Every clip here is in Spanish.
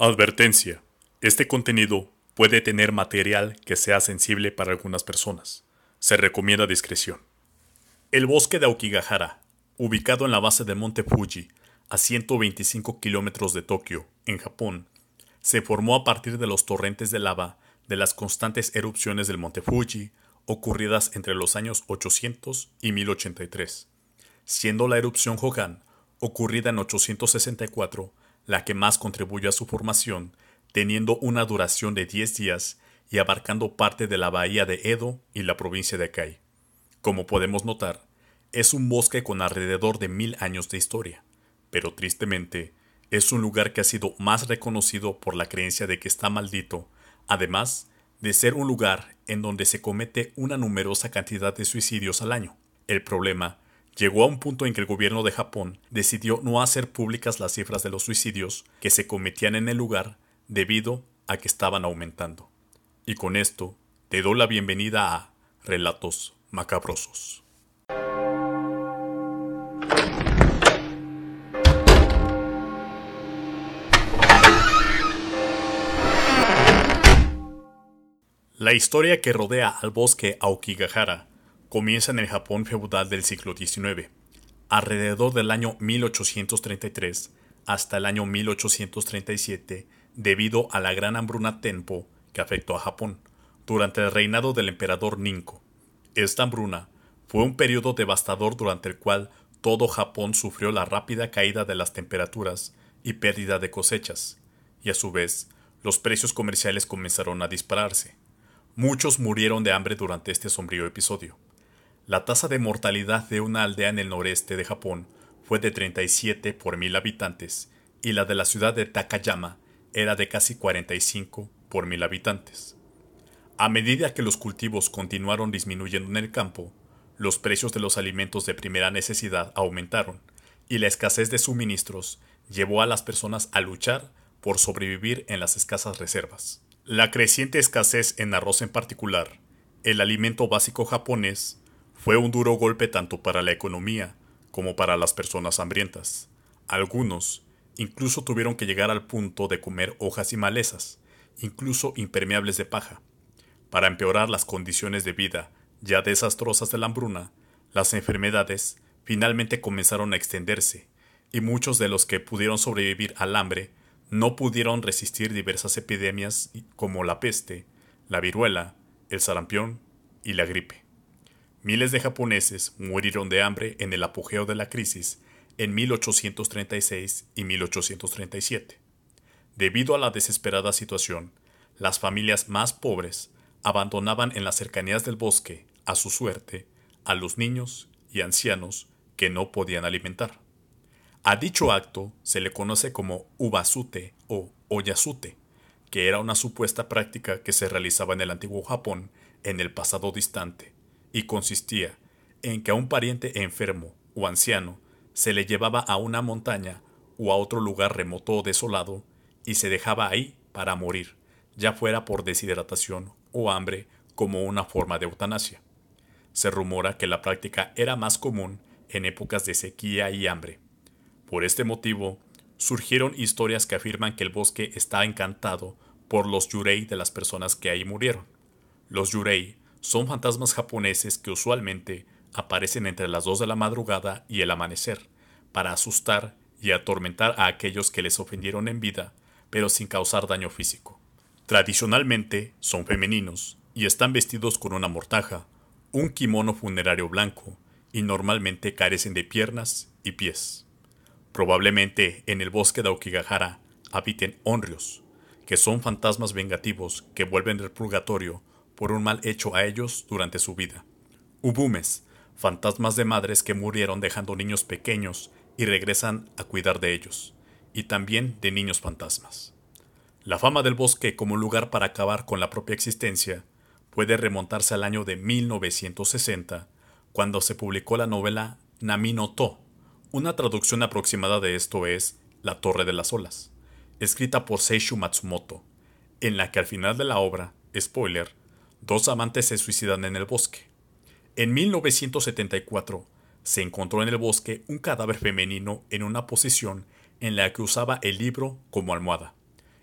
Advertencia. Este contenido puede tener material que sea sensible para algunas personas. Se recomienda discreción. El bosque de Aokigahara, ubicado en la base del monte Fuji, a 125 kilómetros de Tokio, en Japón, se formó a partir de los torrentes de lava de las constantes erupciones del monte Fuji ocurridas entre los años 800 y 1083, siendo la erupción Hogan, ocurrida en 864, la que más contribuyó a su formación, teniendo una duración de 10 días y abarcando parte de la bahía de Edo y la provincia de Akai. Como podemos notar, es un bosque con alrededor de mil años de historia, pero tristemente es un lugar que ha sido más reconocido por la creencia de que está maldito, además de ser un lugar en donde se comete una numerosa cantidad de suicidios al año. El problema llegó a un punto en que el gobierno de Japón decidió no hacer públicas las cifras de los suicidios que se cometían en el lugar debido a que estaban aumentando. Y con esto te doy la bienvenida a Relatos Macabrosos. La historia que rodea al bosque Aokigahara comienza en el Japón feudal del siglo XIX, alrededor del año 1833 hasta el año 1837, debido a la gran hambruna Tenpo que afectó a Japón durante el reinado del emperador Ninko. Esta hambruna fue un periodo devastador durante el cual todo Japón sufrió la rápida caída de las temperaturas y pérdida de cosechas, y a su vez los precios comerciales comenzaron a dispararse. Muchos murieron de hambre durante este sombrío episodio. La tasa de mortalidad de una aldea en el noreste de Japón fue de 37 por mil habitantes y la de la ciudad de Takayama era de casi 45 por mil habitantes. A medida que los cultivos continuaron disminuyendo en el campo, los precios de los alimentos de primera necesidad aumentaron y la escasez de suministros llevó a las personas a luchar por sobrevivir en las escasas reservas. La creciente escasez en arroz en particular, el alimento básico japonés, fue un duro golpe tanto para la economía como para las personas hambrientas. Algunos incluso tuvieron que llegar al punto de comer hojas y malezas, incluso impermeables de paja. Para empeorar las condiciones de vida ya desastrosas de la hambruna, las enfermedades finalmente comenzaron a extenderse, y muchos de los que pudieron sobrevivir al hambre no pudieron resistir diversas epidemias como la peste, la viruela, el sarampión y la gripe. Miles de japoneses murieron de hambre en el apogeo de la crisis en 1836 y 1837. Debido a la desesperada situación, las familias más pobres abandonaban en las cercanías del bosque, a su suerte, a los niños y ancianos que no podían alimentar. A dicho acto se le conoce como ubasute o oyasute, que era una supuesta práctica que se realizaba en el antiguo Japón en el pasado distante, y consistía en que a un pariente enfermo o anciano se le llevaba a una montaña o a otro lugar remoto o desolado y se dejaba ahí para morir, ya fuera por deshidratación o hambre como una forma de eutanasia. Se rumora que la práctica era más común en épocas de sequía y hambre. Por este motivo, surgieron historias que afirman que el bosque está encantado por los yurei de las personas que ahí murieron. Los yurei son fantasmas japoneses que usualmente aparecen entre las 2 de la madrugada y el amanecer, para asustar y atormentar a aquellos que les ofendieron en vida, pero sin causar daño físico. Tradicionalmente son femeninos y están vestidos con una mortaja, un kimono funerario blanco, y normalmente carecen de piernas y pies. Probablemente en el bosque de Aokigahara habiten onrios, que son fantasmas vengativos que vuelven del purgatorio por un mal hecho a ellos durante su vida. Ubumes, fantasmas de madres que murieron dejando niños pequeños y regresan a cuidar de ellos, y también de niños fantasmas. La fama del bosque como lugar para acabar con la propia existencia puede remontarse al año de 1960, cuando se publicó la novela Namino To. Una traducción aproximada de esto es La Torre de las Olas, escrita por Seishu Matsumoto, en la que al final de la obra, spoiler, dos amantes se suicidan en el bosque. En 1974 se encontró en el bosque un cadáver femenino en una posición en la que usaba el libro como almohada.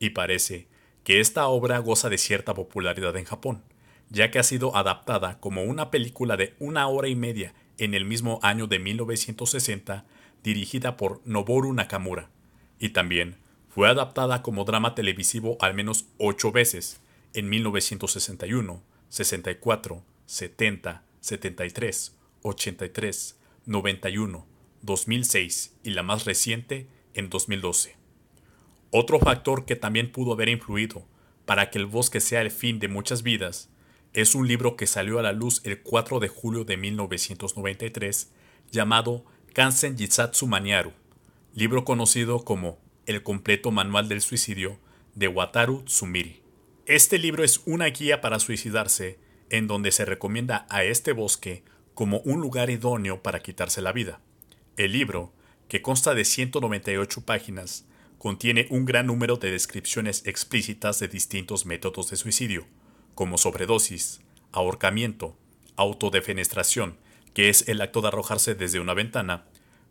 y parece que esta obra goza de cierta popularidad en Japón, ya que ha sido adaptada como una película de una hora y media en el mismo año de 1960, dirigida por Noboru Nakamura, y también fue adaptada como drama televisivo al menos ocho veces, en 1961, 64, 70, 73, 83, 91, 2006 y la más reciente en 2012. Otro factor que también pudo haber influido para que el bosque sea el fin de muchas vidas es un libro que salió a la luz el 4 de julio de 1993 llamado Kansen Jitsatsu Maniaru, libro conocido como El completo manual del suicidio de Wataru Tsumiri. Este libro es una guía para suicidarse en donde se recomienda a este bosque como un lugar idóneo para quitarse la vida. El libro, que consta de 198 páginas, contiene un gran número de descripciones explícitas de distintos métodos de suicidio, como sobredosis, ahorcamiento, autodefenestración, que es el acto de arrojarse desde una ventana,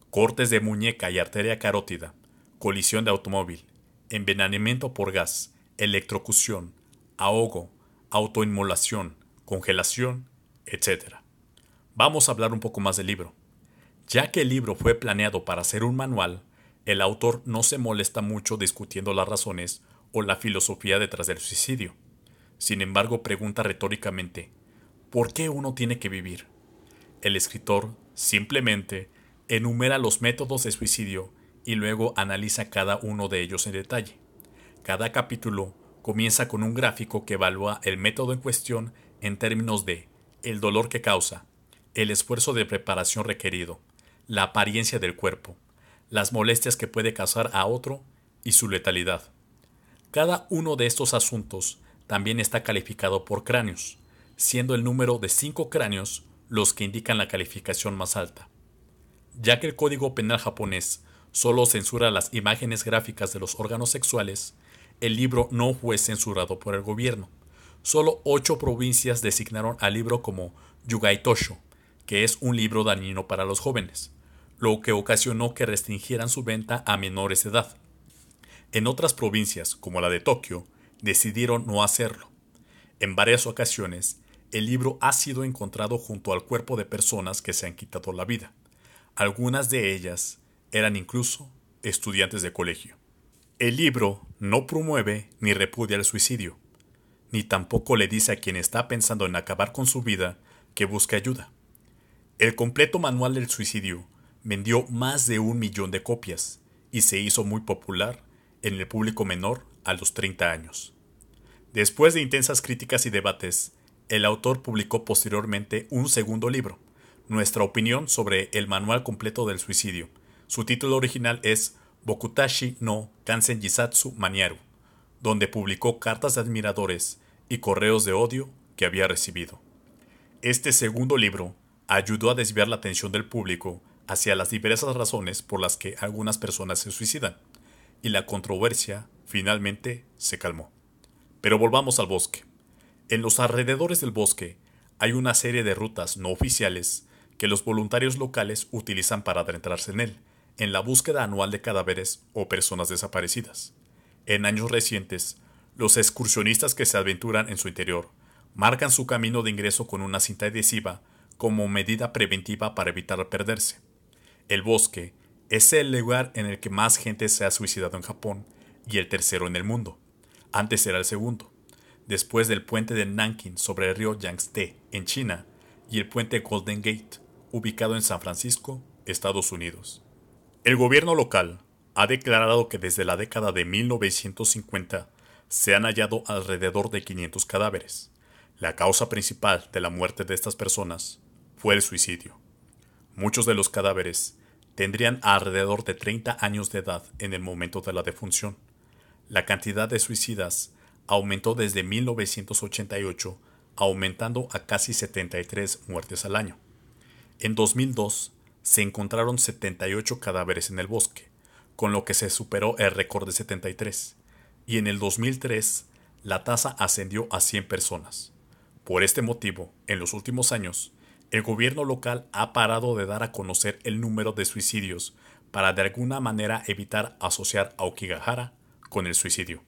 cortes de muñeca y arteria carótida, colisión de automóvil, envenenamiento por gas, electrocución, ahogo, autoinmolación, congelación, etc. Vamos a hablar un poco más del libro. Ya que el libro fue planeado para ser un manual, el autor no se molesta mucho discutiendo las razones o la filosofía detrás del suicidio sin embargo, pregunta retóricamente, ¿por qué uno tiene que vivir? El escritor simplemente enumera los métodos de suicidio y luego analiza cada uno de ellos en detalle. Cada capítulo comienza con un gráfico que evalúa el método en cuestión en términos de el dolor que causa, el esfuerzo de preparación requerido, la apariencia del cuerpo, las molestias que puede causar a otro y su letalidad. Cada uno de estos asuntos también está calificado por cráneos, siendo el número de cinco cráneos los que indican la calificación más alta. Ya que el Código Penal japonés solo censura las imágenes gráficas de los órganos sexuales, el libro no fue censurado por el gobierno. Solo ocho provincias designaron al libro como Yugaitosho, que es un libro dañino para los jóvenes, lo que ocasionó que restringieran su venta a menores de edad. En otras provincias, como la de Tokio, decidieron no hacerlo. En varias ocasiones, el libro ha sido encontrado junto al cuerpo de personas que se han quitado la vida. Algunas de ellas eran incluso estudiantes de colegio. El libro no promueve ni repudia el suicidio, ni tampoco le dice a quien está pensando en acabar con su vida que busque ayuda. El completo manual del suicidio vendió más de un millón de copias y se hizo muy popular en el público menor a los 30 años. Después de intensas críticas y debates, el autor publicó posteriormente un segundo libro, Nuestra opinión sobre el manual completo del suicidio. Su título original es Bokutashi no Kansen Jisatsu Maniaru, donde publicó cartas de admiradores y correos de odio que había recibido. Este segundo libro ayudó a desviar la atención del público hacia las diversas razones por las que algunas personas se suicidan, y la controversia finalmente se calmó. Pero volvamos al bosque. En los alrededores del bosque hay una serie de rutas no oficiales que los voluntarios locales utilizan para adentrarse en él, en la búsqueda anual de cadáveres o personas desaparecidas. En años recientes, los excursionistas que se aventuran en su interior marcan su camino de ingreso con una cinta adhesiva como medida preventiva para evitar perderse. El bosque es el lugar en el que más gente se ha suicidado en Japón y el tercero en el mundo. Antes era el segundo. Después del puente de Nanking sobre el río Yangtze en China y el puente Golden Gate, ubicado en San Francisco, Estados Unidos. El gobierno local ha declarado que desde la década de 1950 se han hallado alrededor de 500 cadáveres. La causa principal de la muerte de estas personas fue el suicidio. Muchos de los cadáveres tendrían alrededor de 30 años de edad en el momento de la defunción. La cantidad de suicidas aumentó desde 1988, aumentando a casi 73 muertes al año. En 2002 se encontraron 78 cadáveres en el bosque, con lo que se superó el récord de 73, y en el 2003 la tasa ascendió a 100 personas. Por este motivo, en los últimos años, el gobierno local ha parado de dar a conocer el número de suicidios para de alguna manera evitar asociar a Okigahara con el suicidio.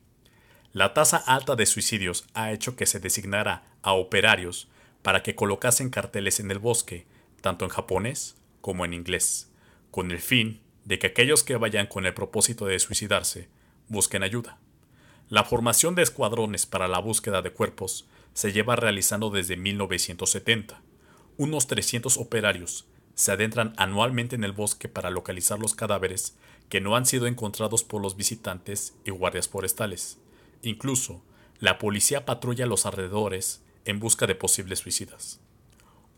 La tasa alta de suicidios ha hecho que se designara a operarios para que colocasen carteles en el bosque, tanto en japonés como en inglés, con el fin de que aquellos que vayan con el propósito de suicidarse busquen ayuda. La formación de escuadrones para la búsqueda de cuerpos se lleva realizando desde 1970. Unos 300 operarios se adentran anualmente en el bosque para localizar los cadáveres que no han sido encontrados por los visitantes y guardias forestales. Incluso, la policía patrulla los alrededores en busca de posibles suicidas.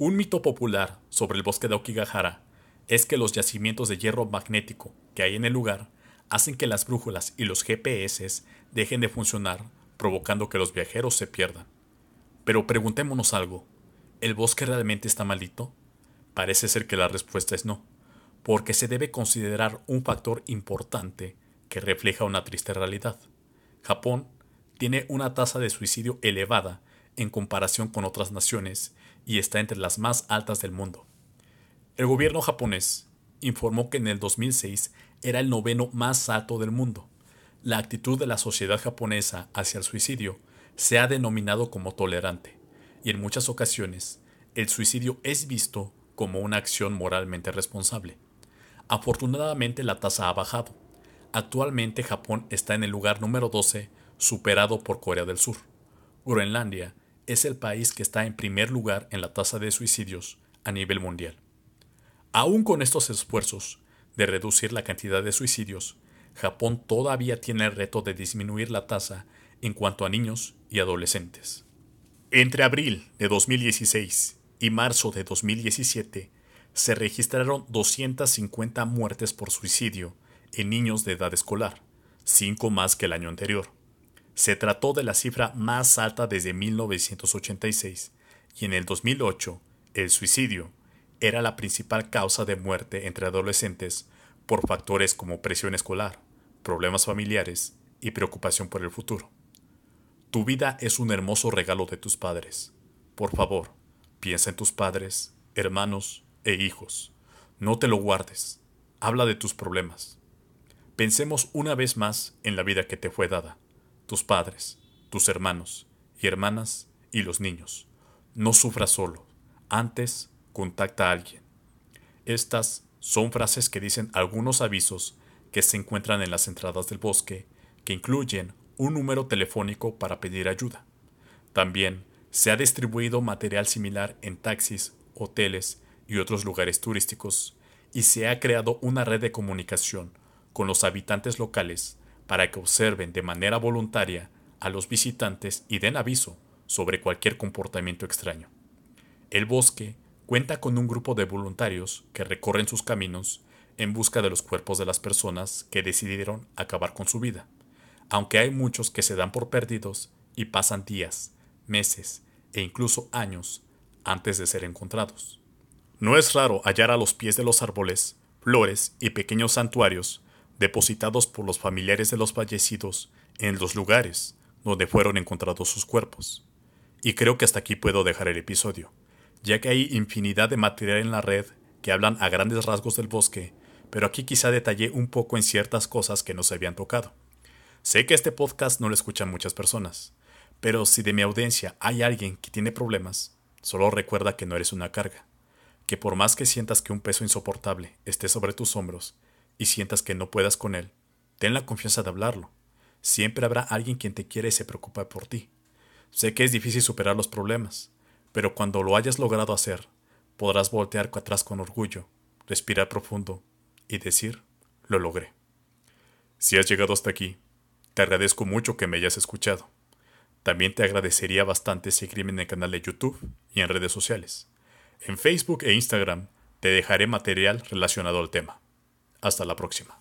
Un mito popular sobre el bosque de Okigahara es que los yacimientos de hierro magnético que hay en el lugar hacen que las brújulas y los GPS dejen de funcionar, provocando que los viajeros se pierdan. Pero preguntémonos algo, ¿el bosque realmente está maldito? Parece ser que la respuesta es no, porque se debe considerar un factor importante que refleja una triste realidad. Japón tiene una tasa de suicidio elevada en comparación con otras naciones y está entre las más altas del mundo. El gobierno japonés informó que en el 2006 era el noveno más alto del mundo. La actitud de la sociedad japonesa hacia el suicidio se ha denominado como tolerante, y en muchas ocasiones el suicidio es visto como una acción moralmente responsable. Afortunadamente la tasa ha bajado. Actualmente Japón está en el lugar número 12, superado por Corea del Sur. Groenlandia es el país que está en primer lugar en la tasa de suicidios a nivel mundial. Aún con estos esfuerzos de reducir la cantidad de suicidios, Japón todavía tiene el reto de disminuir la tasa en cuanto a niños y adolescentes. Entre abril de 2016 y marzo de 2017, se registraron 250 muertes por suicidio en niños de edad escolar, cinco más que el año anterior. Se trató de la cifra más alta desde 1986 y en el 2008 el suicidio era la principal causa de muerte entre adolescentes por factores como presión escolar, problemas familiares y preocupación por el futuro. Tu vida es un hermoso regalo de tus padres. Por favor, piensa en tus padres, hermanos e hijos. No te lo guardes. Habla de tus problemas. Pensemos una vez más en la vida que te fue dada tus padres, tus hermanos y hermanas y los niños. No sufras solo. Antes, contacta a alguien. Estas son frases que dicen algunos avisos que se encuentran en las entradas del bosque, que incluyen un número telefónico para pedir ayuda. También se ha distribuido material similar en taxis, hoteles y otros lugares turísticos, y se ha creado una red de comunicación con los habitantes locales para que observen de manera voluntaria a los visitantes y den aviso sobre cualquier comportamiento extraño. El bosque cuenta con un grupo de voluntarios que recorren sus caminos en busca de los cuerpos de las personas que decidieron acabar con su vida, aunque hay muchos que se dan por perdidos y pasan días, meses e incluso años antes de ser encontrados. No es raro hallar a los pies de los árboles flores y pequeños santuarios depositados por los familiares de los fallecidos en los lugares donde fueron encontrados sus cuerpos. Y creo que hasta aquí puedo dejar el episodio, ya que hay infinidad de material en la red que hablan a grandes rasgos del bosque, pero aquí quizá detallé un poco en ciertas cosas que no se habían tocado. Sé que este podcast no lo escuchan muchas personas, pero si de mi audiencia hay alguien que tiene problemas, solo recuerda que no eres una carga, que por más que sientas que un peso insoportable esté sobre tus hombros, y sientas que no puedas con él, ten la confianza de hablarlo. Siempre habrá alguien quien te quiere y se preocupa por ti. Sé que es difícil superar los problemas, pero cuando lo hayas logrado hacer, podrás voltear atrás con orgullo, respirar profundo y decir, lo logré. Si has llegado hasta aquí, te agradezco mucho que me hayas escuchado. También te agradecería bastante seguirme en el canal de YouTube y en redes sociales. En Facebook e Instagram te dejaré material relacionado al tema. Hasta la próxima.